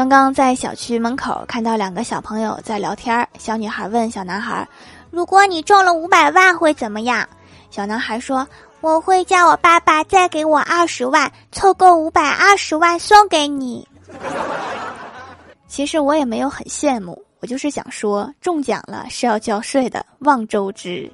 刚刚在小区门口看到两个小朋友在聊天，小女孩问小男孩：“如果你中了五百万会怎么样？”小男孩说：“我会叫我爸爸再给我二十万，凑够五百二十万送给你。”其实我也没有很羡慕，我就是想说，中奖了是要交税的，望周知。